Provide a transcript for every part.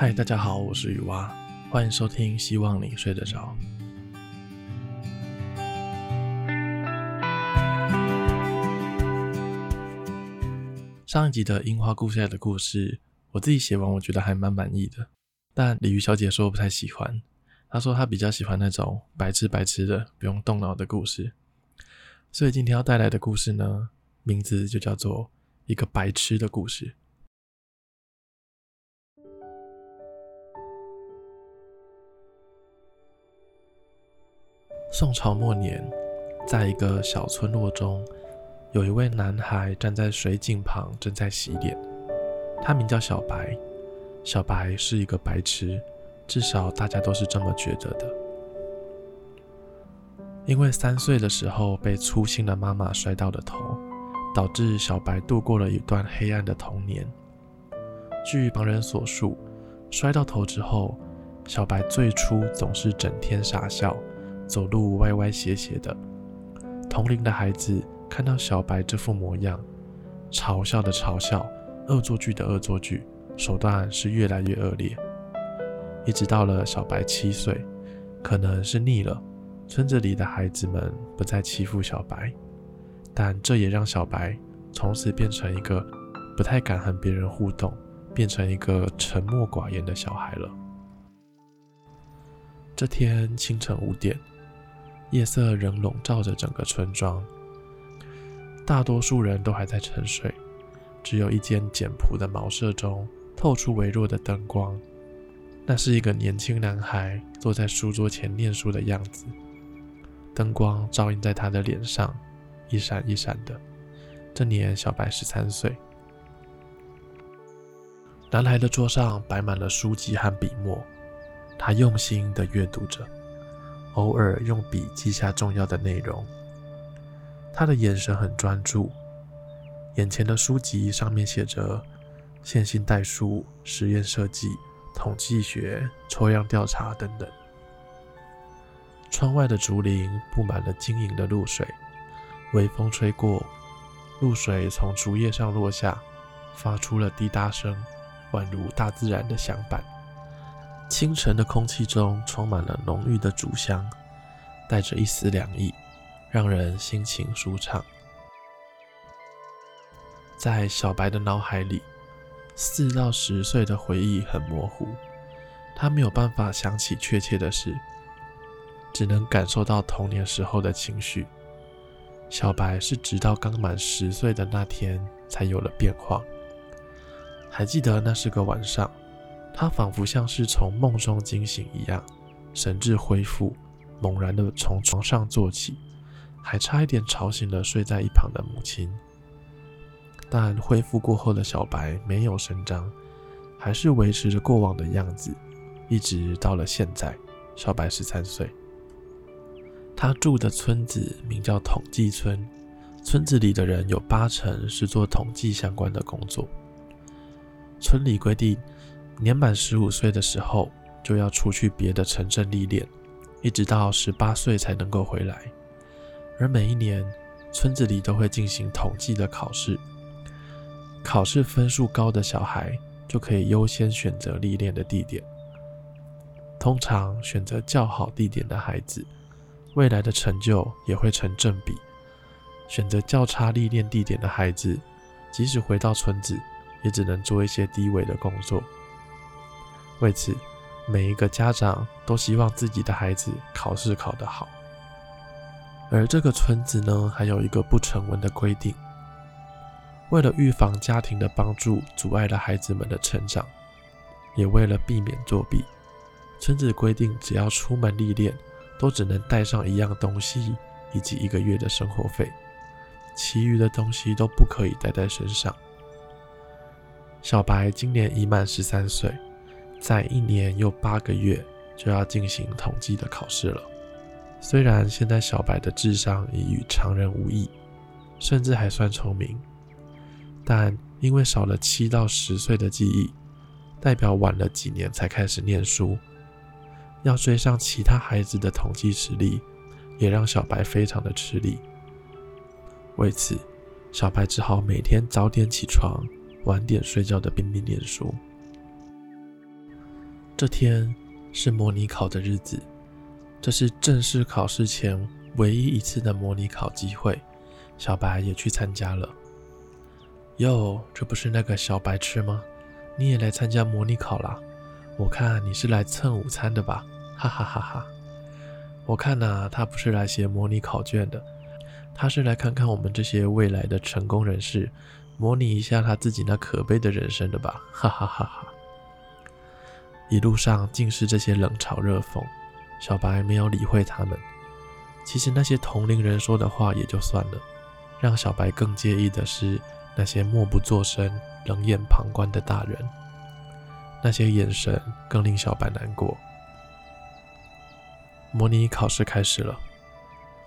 嗨，大家好，我是雨蛙，欢迎收听，希望你睡得着。上一集的樱花故事的故事，我自己写完，我觉得还蛮满意的。但鲤鱼小姐说我不太喜欢，她说她比较喜欢那种白痴白痴的、不用动脑的故事。所以今天要带来的故事呢，名字就叫做一个白痴的故事。宋朝末年，在一个小村落中，有一位男孩站在水井旁，正在洗脸。他名叫小白。小白是一个白痴，至少大家都是这么觉得的。因为三岁的时候被粗心的妈妈摔到了头，导致小白度过了一段黑暗的童年。据旁人所述，摔到头之后，小白最初总是整天傻笑。走路歪歪斜斜的，同龄的孩子看到小白这副模样，嘲笑的嘲笑，恶作剧的恶作剧，手段是越来越恶劣。一直到了小白七岁，可能是腻了，村子里的孩子们不再欺负小白，但这也让小白从此变成一个不太敢和别人互动，变成一个沉默寡言的小孩了。这天清晨五点。夜色仍笼罩着整个村庄，大多数人都还在沉睡，只有一间简朴的茅舍中透出微弱的灯光。那是一个年轻男孩坐在书桌前念书的样子，灯光照映在他的脸上，一闪一闪的。这年小白十三岁。男孩的桌上摆满了书籍和笔墨，他用心地阅读着。偶尔用笔记下重要的内容，他的眼神很专注。眼前的书籍上面写着线性代数、实验设计、统计学、抽样调查等等。窗外的竹林布满了晶莹的露水，微风吹过，露水从竹叶上落下，发出了滴答声，宛如大自然的响板。清晨的空气中充满了浓郁的竹香，带着一丝凉意，让人心情舒畅。在小白的脑海里，四到十岁的回忆很模糊，他没有办法想起确切的事，只能感受到童年时候的情绪。小白是直到刚满十岁的那天才有了变化，还记得那是个晚上。他仿佛像是从梦中惊醒一样，神智恢复，猛然地从床上坐起，还差一点吵醒了睡在一旁的母亲。但恢复过后的小白没有声张，还是维持着过往的样子，一直到了现在。小白十三岁，他住的村子名叫统计村，村子里的人有八成是做统计相关的工作。村里规定。年满十五岁的时候，就要出去别的城镇历练，一直到十八岁才能够回来。而每一年，村子里都会进行统计的考试，考试分数高的小孩就可以优先选择历练的地点。通常选择较好地点的孩子，未来的成就也会成正比。选择较差历练地点的孩子，即使回到村子，也只能做一些低微的工作。为此，每一个家长都希望自己的孩子考试考得好。而这个村子呢，还有一个不成文的规定：为了预防家庭的帮助阻碍了孩子们的成长，也为了避免作弊，村子规定只要出门历练，都只能带上一样东西以及一个月的生活费，其余的东西都不可以带在身上。小白今年已满十三岁。在一年又八个月就要进行统计的考试了。虽然现在小白的智商已与常人无异，甚至还算聪明，但因为少了七到十岁的记忆，代表晚了几年才开始念书，要追上其他孩子的统计实力，也让小白非常的吃力。为此，小白只好每天早点起床，晚点睡觉的拼命念书。这天是模拟考的日子，这是正式考试前唯一一次的模拟考机会。小白也去参加了。哟，这不是那个小白痴吗？你也来参加模拟考啦？我看你是来蹭午餐的吧？哈哈哈哈！我看呐、他不是来写模拟考卷的，他是来看看我们这些未来的成功人士，模拟一下他自己那可悲的人生的吧？哈哈哈哈！一路上尽是这些冷嘲热讽，小白没有理会他们。其实那些同龄人说的话也就算了。让小白更介意的是那些默不作声、冷眼旁观的大人，那些眼神更令小白难过。模拟考试开始了，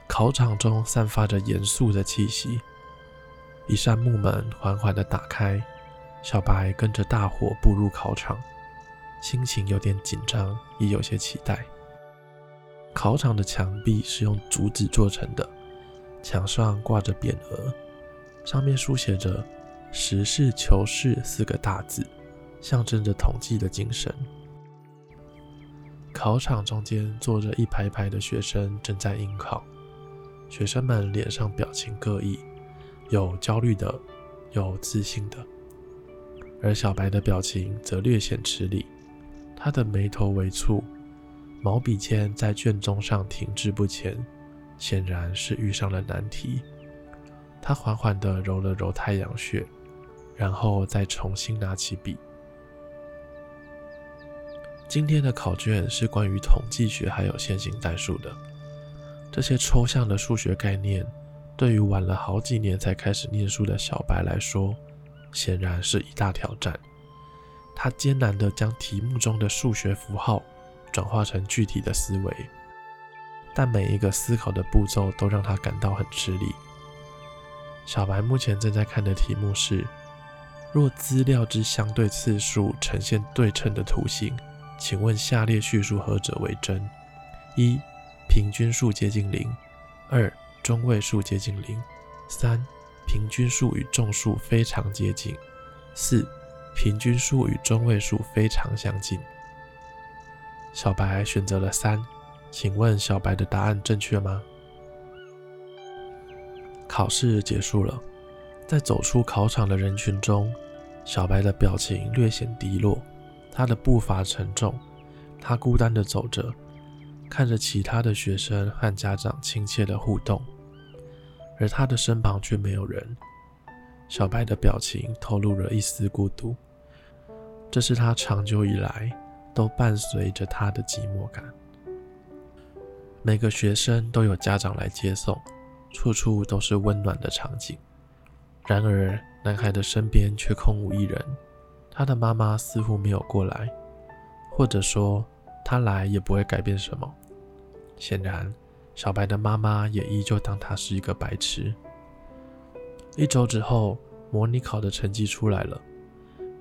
考场中散发着严肃的气息，一扇木门缓缓地打开，小白跟着大伙步入考场，心情有点紧张，也有些期待。考场的墙壁是用竹子做成的。墙上挂着匾额，上面书写着“实事求是”四个大字，象征着统计的精神。考场中间坐着一排排的学生，正在应考。学生们脸上表情各异，有焦虑的，有自信的。而小白的表情则略显吃力，他的眉头微蹙，毛笔尖在卷宗上停滞不前。显然是遇上了难题，他缓缓地揉了揉太阳穴，然后再重新拿起笔。今天的考卷是关于统计学还有线性代数的，这些抽象的数学概念，对于晚了好几年才开始念书的小白来说，显然是一大挑战。他艰难地将题目中的数学符号转化成具体的思维。但每一个思考的步骤都让他感到很吃力。小白目前正在看的题目是：若资料之相对次数呈现对称的图形，请问下列叙述何者为真？一、平均数接近零；二、中位数接近零；三、平均数与众数非常接近；四、平均数与中位数非常相近。小白选择了三。请问小白的答案正确吗？考试结束了，在走出考场的人群中，小白的表情略显低落，他的步伐沉重，他孤单的走着，看着其他的学生和家长亲切的互动，而他的身旁却没有人。小白的表情透露了一丝孤独，这是他长久以来都伴随着他的寂寞感。每个学生都有家长来接送，处处都是温暖的场景。然而，男孩的身边却空无一人，他的妈妈似乎没有过来，或者说，他来也不会改变什么。显然，小白的妈妈也依旧当他是一个白痴。一周之后，模拟考的成绩出来了，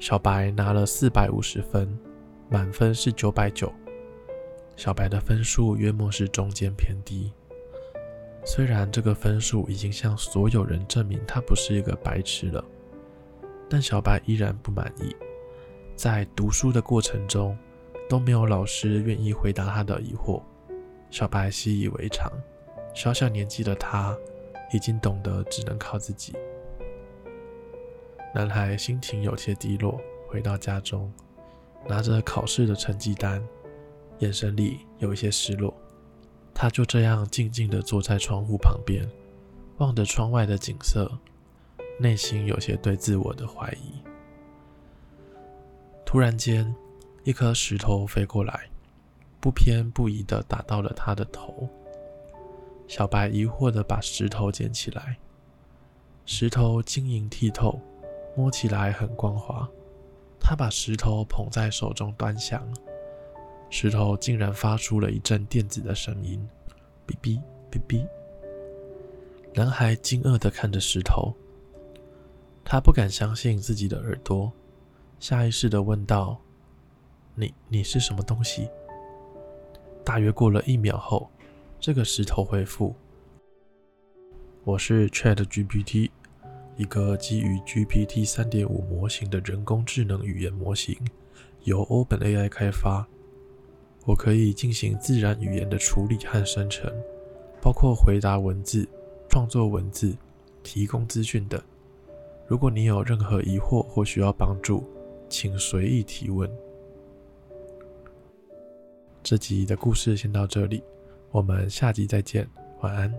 小白拿了四百五十分，满分是九百九。小白的分数约莫是中间偏低，虽然这个分数已经向所有人证明他不是一个白痴了，但小白依然不满意。在读书的过程中，都没有老师愿意回答他的疑惑。小白习以为常，小小年纪的他已经懂得只能靠自己。男孩心情有些低落，回到家中，拿着考试的成绩单。眼神里有一些失落，他就这样静静地坐在窗户旁边，望着窗外的景色，内心有些对自我的怀疑。突然间，一颗石头飞过来，不偏不倚地打到了他的头。小白疑惑地把石头捡起来，石头晶莹剔透，摸起来很光滑。他把石头捧在手中端详。石头竟然发出了一阵电子的声音，哔哔哔哔。男孩惊愕地看着石头，他不敢相信自己的耳朵，下意识地问道：“你你是什么东西？”大约过了一秒后，这个石头回复：“我是 ChatGPT，一个基于 GPT 3.5模型的人工智能语言模型，由 OpenAI 开发。”我可以进行自然语言的处理和生成，包括回答文字、创作文字、提供资讯等。如果你有任何疑惑或需要帮助，请随意提问。这集的故事先到这里，我们下集再见，晚安。